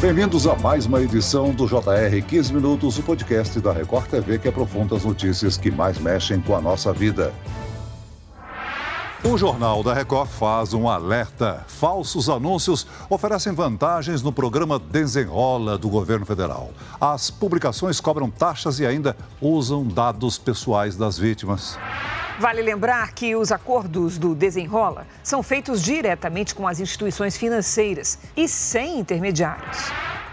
Bem-vindos a mais uma edição do JR 15 Minutos, o podcast da Record TV que aprofunda as notícias que mais mexem com a nossa vida. O Jornal da Record faz um alerta. Falsos anúncios oferecem vantagens no programa Desenrola do governo federal. As publicações cobram taxas e ainda usam dados pessoais das vítimas. Vale lembrar que os acordos do Desenrola são feitos diretamente com as instituições financeiras e sem intermediários.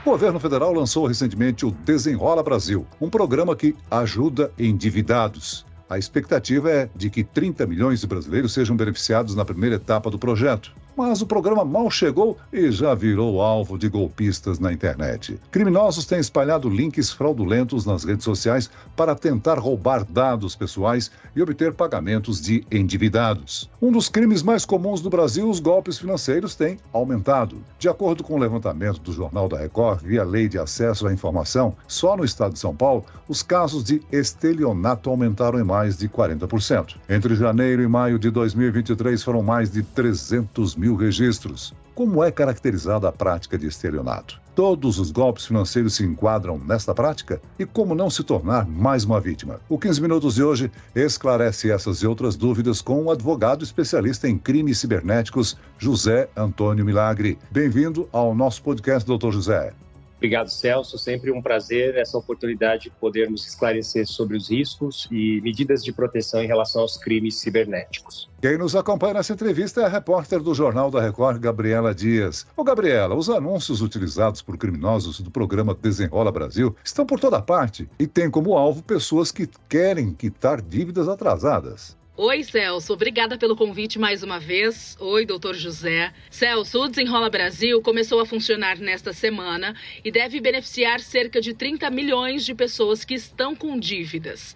O governo federal lançou recentemente o Desenrola Brasil, um programa que ajuda endividados. A expectativa é de que 30 milhões de brasileiros sejam beneficiados na primeira etapa do projeto. Mas o programa mal chegou e já virou alvo de golpistas na internet. Criminosos têm espalhado links fraudulentos nas redes sociais para tentar roubar dados pessoais e obter pagamentos de endividados. Um dos crimes mais comuns no Brasil, os golpes financeiros têm aumentado. De acordo com o levantamento do Jornal da Record, via Lei de Acesso à Informação, só no estado de São Paulo, os casos de estelionato aumentaram em mais de 40%. Entre janeiro e maio de 2023 foram mais de 300 mil mil registros. Como é caracterizada a prática de estelionato? Todos os golpes financeiros se enquadram nesta prática? E como não se tornar mais uma vítima? O 15 Minutos de hoje esclarece essas e outras dúvidas com o um advogado especialista em crimes cibernéticos, José Antônio Milagre. Bem-vindo ao nosso podcast, doutor José. Obrigado, Celso. Sempre um prazer essa oportunidade de podermos esclarecer sobre os riscos e medidas de proteção em relação aos crimes cibernéticos. Quem nos acompanha nessa entrevista é a repórter do Jornal da Record, Gabriela Dias. Ô, Gabriela, os anúncios utilizados por criminosos do programa Desenrola Brasil estão por toda parte e têm como alvo pessoas que querem quitar dívidas atrasadas. Oi, Celso. Obrigada pelo convite mais uma vez. Oi, doutor José. Celso, o Desenrola Brasil começou a funcionar nesta semana e deve beneficiar cerca de 30 milhões de pessoas que estão com dívidas.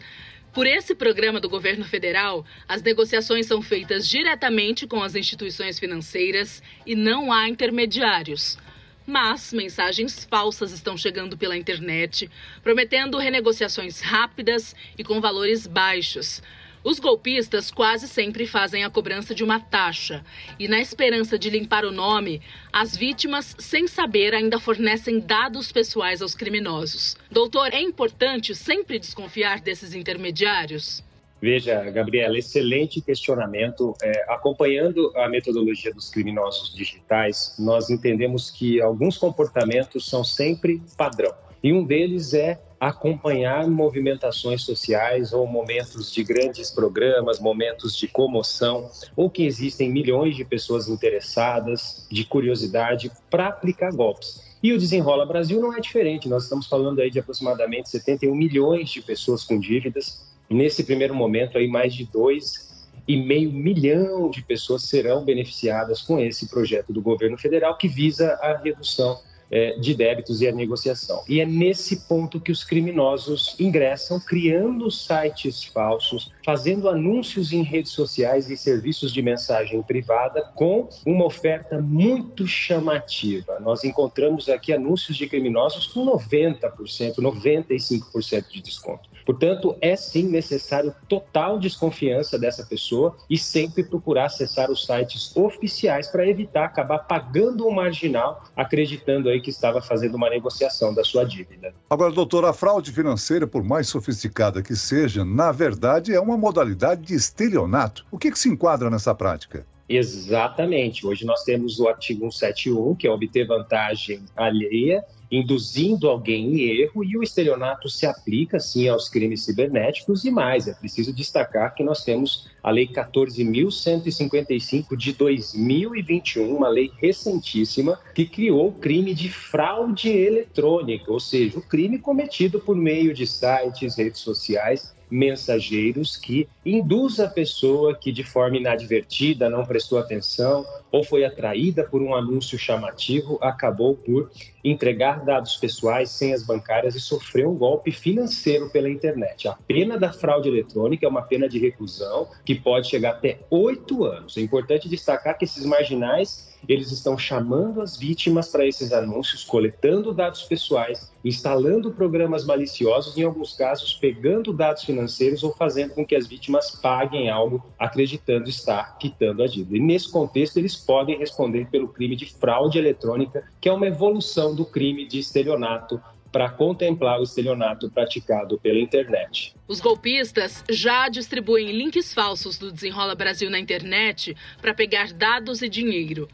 Por esse programa do governo federal, as negociações são feitas diretamente com as instituições financeiras e não há intermediários. Mas mensagens falsas estão chegando pela internet, prometendo renegociações rápidas e com valores baixos. Os golpistas quase sempre fazem a cobrança de uma taxa e, na esperança de limpar o nome, as vítimas, sem saber, ainda fornecem dados pessoais aos criminosos. Doutor, é importante sempre desconfiar desses intermediários? Veja, Gabriela, excelente questionamento. É, acompanhando a metodologia dos criminosos digitais, nós entendemos que alguns comportamentos são sempre padrão. E um deles é acompanhar movimentações sociais ou momentos de grandes programas, momentos de comoção, ou que existem milhões de pessoas interessadas, de curiosidade, para aplicar golpes. E o Desenrola Brasil não é diferente, nós estamos falando aí de aproximadamente 71 milhões de pessoas com dívidas. Nesse primeiro momento, aí mais de 2,5 milhão de pessoas serão beneficiadas com esse projeto do governo federal que visa a redução é, de débitos e a negociação. E é nesse ponto que os criminosos ingressam, criando sites falsos, fazendo anúncios em redes sociais e serviços de mensagem privada com uma oferta muito chamativa. Nós encontramos aqui anúncios de criminosos com 90%, 95% de desconto. Portanto, é sim necessário total desconfiança dessa pessoa e sempre procurar acessar os sites oficiais para evitar acabar pagando o marginal, acreditando aí que estava fazendo uma negociação da sua dívida. Agora, doutor, a fraude financeira, por mais sofisticada que seja, na verdade é uma modalidade de estelionato. O que, que se enquadra nessa prática? Exatamente. Hoje nós temos o artigo 171, que é obter vantagem alheia, induzindo alguém em erro, e o estelionato se aplica, sim, aos crimes cibernéticos e mais. É preciso destacar que nós temos a Lei 14.155 de 2021, uma lei recentíssima, que criou o crime de fraude eletrônica, ou seja, o crime cometido por meio de sites, redes sociais mensageiros que induz a pessoa que de forma inadvertida não prestou atenção ou foi atraída por um anúncio chamativo, acabou por entregar dados pessoais, senhas bancárias e sofrer um golpe financeiro pela internet. A pena da fraude eletrônica é uma pena de reclusão que pode chegar até oito anos. É importante destacar que esses marginais eles estão chamando as vítimas para esses anúncios, coletando dados pessoais, instalando programas maliciosos, em alguns casos pegando dados financeiros ou fazendo com que as vítimas paguem algo acreditando estar quitando a dívida. E nesse contexto, eles podem responder pelo crime de fraude eletrônica, que é uma evolução do crime de estelionato para contemplar o estelionato praticado pela internet. Os golpistas já distribuem links falsos do Desenrola Brasil na internet para pegar dados e dinheiro.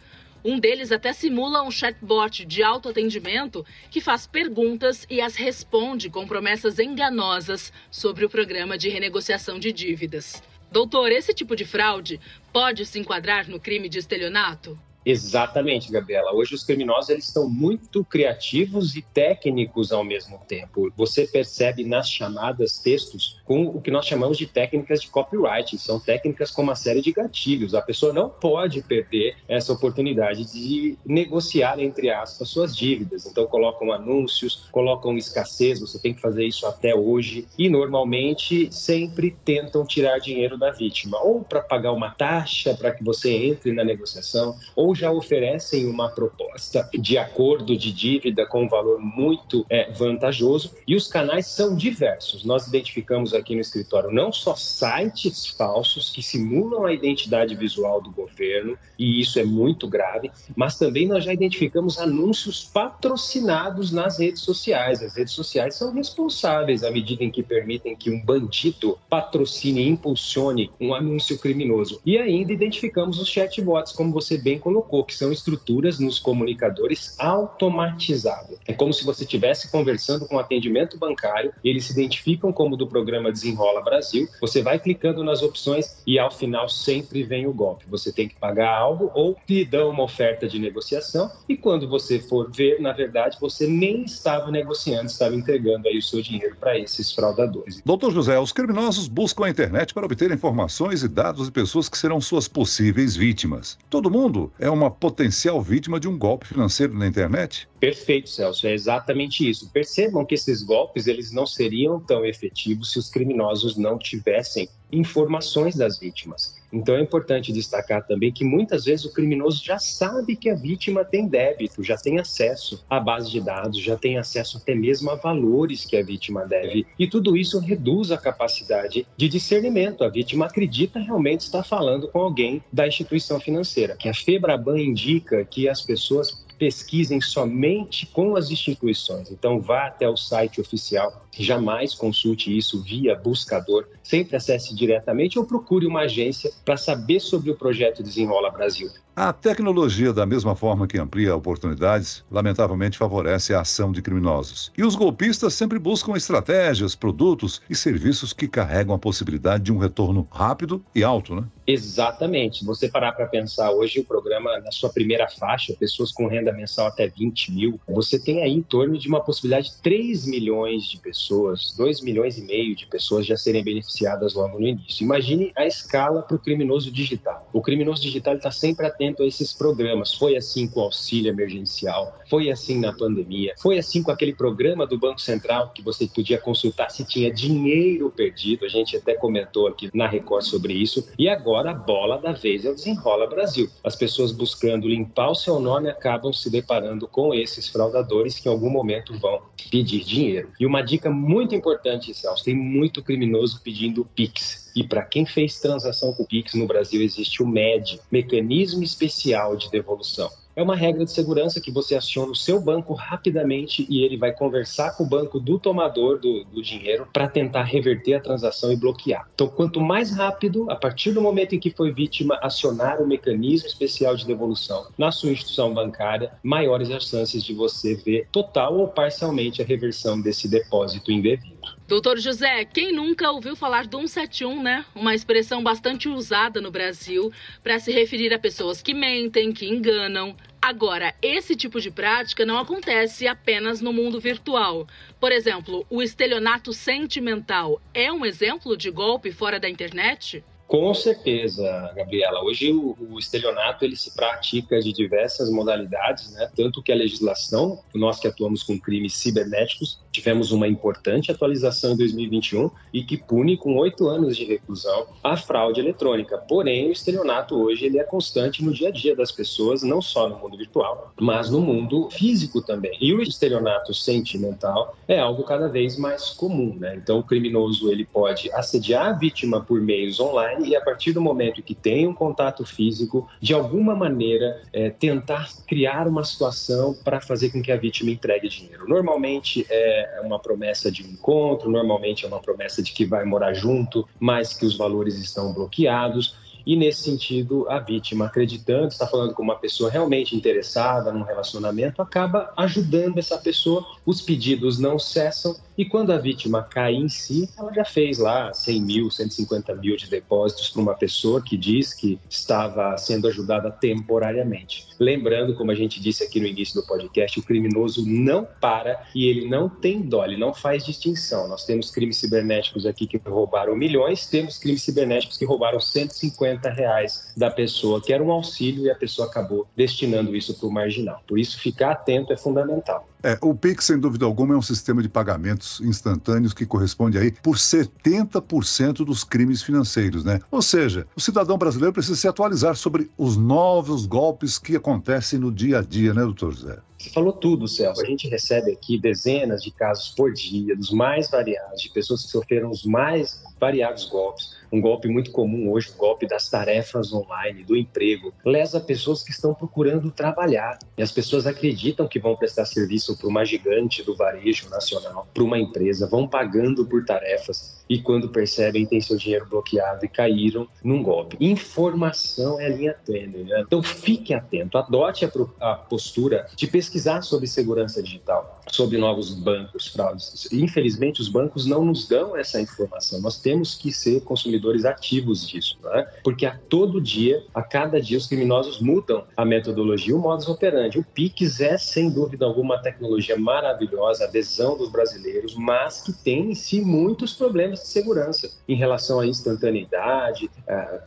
Um deles até simula um chatbot de autoatendimento que faz perguntas e as responde com promessas enganosas sobre o programa de renegociação de dívidas. Doutor, esse tipo de fraude pode se enquadrar no crime de estelionato? Exatamente, Gabriela. Hoje os criminosos eles estão muito criativos e técnicos ao mesmo tempo. Você percebe nas chamadas textos com o que nós chamamos de técnicas de copyright. São técnicas com uma série de gatilhos. A pessoa não pode perder essa oportunidade de negociar, entre aspas, suas dívidas. Então colocam anúncios, colocam escassez, você tem que fazer isso até hoje. E normalmente sempre tentam tirar dinheiro da vítima, ou para pagar uma taxa para que você entre na negociação, ou já oferecem uma proposta de acordo de dívida com um valor muito é, vantajoso e os canais são diversos. Nós identificamos aqui no escritório não só sites falsos que simulam a identidade visual do governo, e isso é muito grave, mas também nós já identificamos anúncios patrocinados nas redes sociais. As redes sociais são responsáveis à medida em que permitem que um bandido patrocine e impulsione um anúncio criminoso. E ainda identificamos os chatbots, como você bem colocou colocou, que são estruturas nos comunicadores automatizadas. É como se você estivesse conversando com um atendimento bancário, eles se identificam como do programa Desenrola Brasil, você vai clicando nas opções e ao final sempre vem o golpe. Você tem que pagar algo ou lhe dão uma oferta de negociação e quando você for ver, na verdade, você nem estava negociando, estava entregando aí o seu dinheiro para esses fraudadores. Doutor José, os criminosos buscam a internet para obter informações e dados de pessoas que serão suas possíveis vítimas. Todo mundo é uma potencial vítima de um golpe financeiro na internet? Perfeito, Celso, é exatamente isso. Percebam que esses golpes eles não seriam tão efetivos se os criminosos não tivessem informações das vítimas. Então é importante destacar também que muitas vezes o criminoso já sabe que a vítima tem débito, já tem acesso à base de dados, já tem acesso até mesmo a valores que a vítima deve. E tudo isso reduz a capacidade de discernimento. A vítima acredita realmente estar falando com alguém da instituição financeira. Que a Febraban indica que as pessoas pesquisem somente com as instituições. Então, vá até o site oficial, jamais consulte isso via buscador, sempre acesse diretamente ou procure uma agência para saber sobre o projeto Desenrola Brasil. A tecnologia, da mesma forma que amplia oportunidades, lamentavelmente favorece a ação de criminosos. E os golpistas sempre buscam estratégias, produtos e serviços que carregam a possibilidade de um retorno rápido e alto, né? Exatamente. Você parar para pensar hoje o programa na sua primeira faixa, pessoas com renda mensal até 20 mil, você tem aí em torno de uma possibilidade de 3 milhões de pessoas, 2 milhões e meio de pessoas já serem beneficiadas logo no início. Imagine a escala para o criminoso digital. O criminoso digital está sempre atento a esses programas. Foi assim com o auxílio emergencial, foi assim na pandemia, foi assim com aquele programa do Banco Central que você podia consultar se tinha dinheiro perdido. A gente até comentou aqui na Record sobre isso. E agora a bola da vez é o Desenrola Brasil. As pessoas buscando limpar o seu nome acabam se deparando com esses fraudadores que em algum momento vão pedir dinheiro. E uma dica muito importante, Celso, tem muito criminoso pedindo Pix. E para quem fez transação com Pix no Brasil, existe o MED, Mecanismo Especial de Devolução. É uma regra de segurança que você aciona o seu banco rapidamente e ele vai conversar com o banco do tomador do, do dinheiro para tentar reverter a transação e bloquear. Então, quanto mais rápido, a partir do momento em que foi vítima, acionar o mecanismo especial de devolução na sua instituição bancária, maiores as chances de você ver total ou parcialmente a reversão desse depósito indevido. Doutor José, quem nunca ouviu falar do 171, né? Uma expressão bastante usada no Brasil para se referir a pessoas que mentem, que enganam. Agora, esse tipo de prática não acontece apenas no mundo virtual. Por exemplo, o estelionato sentimental é um exemplo de golpe fora da internet? Com certeza, Gabriela. Hoje o, o, estelionato ele se pratica de diversas modalidades, né? Tanto que a legislação, nós que atuamos com crimes cibernéticos, tivemos uma importante atualização em 2021 e que pune com oito anos de reclusão a fraude eletrônica. Porém, o estelionato hoje ele é constante no dia a dia das pessoas, não só no mundo virtual, mas no mundo físico também. E o estelionato sentimental é algo cada vez mais comum, né? Então, o criminoso ele pode assediar a vítima por meios online e a partir do momento que tem um contato físico, de alguma maneira é, tentar criar uma situação para fazer com que a vítima entregue dinheiro. Normalmente é uma promessa de um encontro, normalmente é uma promessa de que vai morar junto, mas que os valores estão bloqueados. E nesse sentido, a vítima, acreditando, está falando com uma pessoa realmente interessada num relacionamento, acaba ajudando essa pessoa. Os pedidos não cessam e quando a vítima cai em si, ela já fez lá 100 mil, 150 mil de depósitos para uma pessoa que diz que estava sendo ajudada temporariamente. Lembrando, como a gente disse aqui no início do podcast, o criminoso não para e ele não tem dó, ele não faz distinção. Nós temos crimes cibernéticos aqui que roubaram milhões, temos crimes cibernéticos que roubaram 150 reais da pessoa, que era um auxílio e a pessoa acabou destinando isso para o marginal. Por isso, ficar atento é fundamental. É, o Pix, sem dúvida alguma, é um sistema de pagamentos instantâneos que corresponde aí por 70% dos crimes financeiros, né? Ou seja, o cidadão brasileiro precisa se atualizar sobre os novos golpes que acontecem no dia a dia, né, doutor José? Você falou tudo, Celso. A gente recebe aqui dezenas de casos por dia, dos mais variados, de pessoas que sofreram os mais variados golpes. Um golpe muito comum hoje, o golpe das tarefas online, do emprego, lesa pessoas que estão procurando trabalhar. E as pessoas acreditam que vão prestar serviço para uma gigante do varejo nacional, para uma empresa, vão pagando por tarefas e quando percebem têm seu dinheiro bloqueado e caíram num golpe. Informação é linha tênue, né? Então fique atento, adote a, a postura de pesquisar sobre segurança digital, sobre novos bancos, fraudes. Infelizmente, os bancos não nos dão essa informação. Nós temos que ser consumidores ativos disso, né? Porque a todo dia, a cada dia, os criminosos mudam a metodologia, o modus operandi. O Pix é, sem dúvida alguma, uma tecnologia maravilhosa, adesão dos brasileiros, mas que tem em si muitos problemas de segurança em relação à instantaneidade,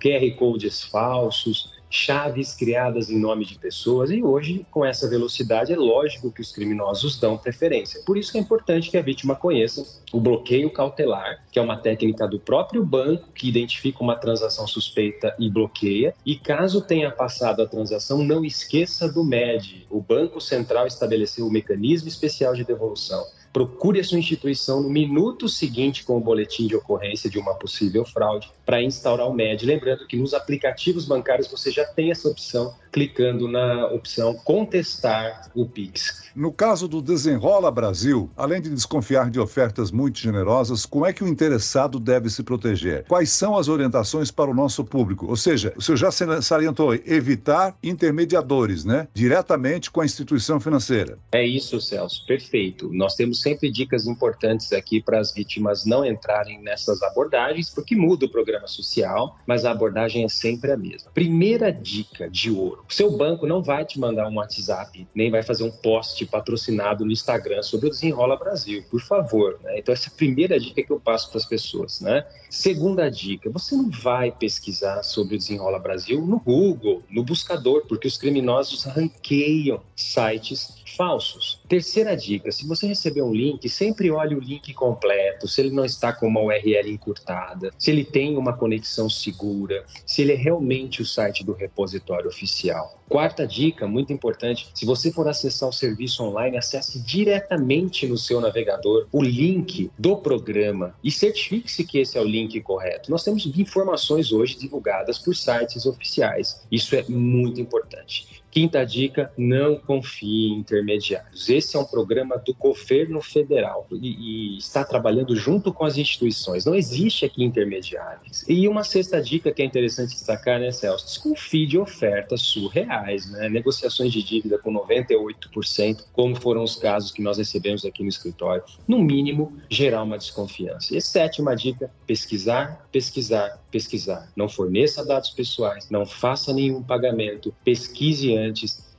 QR codes falsos, chaves criadas em nome de pessoas e hoje, com essa velocidade, é lógico que os criminosos dão preferência. Por isso é importante que a vítima conheça o bloqueio cautelar, que é uma técnica do próprio banco que identifica uma transação suspeita e bloqueia. E caso tenha passado a transação, não esqueça do MED. O Banco Central estabeleceu o mecanismo especial de devolução procure a sua instituição no minuto seguinte com o boletim de ocorrência de uma possível fraude para instaurar o MED. Lembrando que nos aplicativos bancários você já tem essa opção clicando na opção contestar o Pix. No caso do Desenrola Brasil, além de desconfiar de ofertas muito generosas, como é que o interessado deve se proteger? Quais são as orientações para o nosso público? Ou seja, o senhor já salientou evitar intermediadores, né? Diretamente com a instituição financeira. É isso, Celso. Perfeito. Nós temos sempre dicas importantes aqui para as vítimas não entrarem nessas abordagens, porque muda o programa social, mas a abordagem é sempre a mesma. Primeira dica de ouro: seu banco não vai te mandar um WhatsApp, nem vai fazer um post patrocinado no Instagram sobre o Desenrola Brasil, por favor. Né? Então, essa é a primeira dica que eu passo para as pessoas. Né? Segunda dica: você não vai pesquisar sobre o Desenrola Brasil no Google, no buscador, porque os criminosos ranqueiam sites falsos. Terceira dica: se você receber um link, sempre olhe o link completo, se ele não está com uma URL encurtada, se ele tem uma conexão segura, se ele é realmente o site do repositório oficial. Quarta dica, muito importante: se você for acessar o serviço online, acesse diretamente no seu navegador o link do programa e certifique-se que esse é o link correto. Nós temos informações hoje divulgadas por sites oficiais. Isso é muito importante. Quinta dica: não confie em intermediários. Esse é um programa do governo federal e, e, está trabalhando junto com as instituições. Não existe aqui intermediários. E uma sexta dica que é interessante destacar, né, Celso? Desconfie de ofertas surreais, né? Negociações de dívida com 98%, como foram os casos que nós recebemos aqui no escritório. No mínimo, gerar uma desconfiança. E sétima dica: pesquisar, pesquisar, pesquisar. Não forneça dados pessoais, não faça nenhum pagamento, pesquise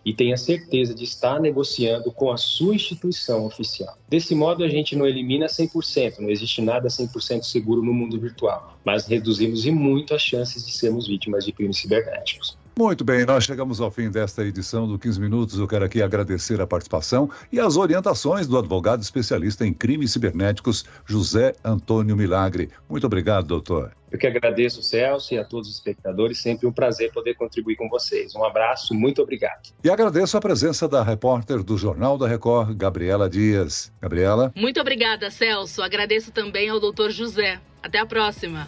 e tenha certeza de estar negociando com a sua instituição oficial. Desse modo, a gente não elimina 100%, não existe nada 100% seguro no mundo virtual, mas reduzimos e muito as chances de sermos vítimas de crimes cibernéticos. Muito bem, nós chegamos ao fim desta edição do 15 Minutos. Eu quero aqui agradecer a participação e as orientações do advogado especialista em crimes cibernéticos, José Antônio Milagre. Muito obrigado, doutor. Eu que agradeço, Celso, e a todos os espectadores. Sempre um prazer poder contribuir com vocês. Um abraço, muito obrigado. E agradeço a presença da repórter do Jornal da Record, Gabriela Dias. Gabriela? Muito obrigada, Celso. Agradeço também ao doutor José. Até a próxima.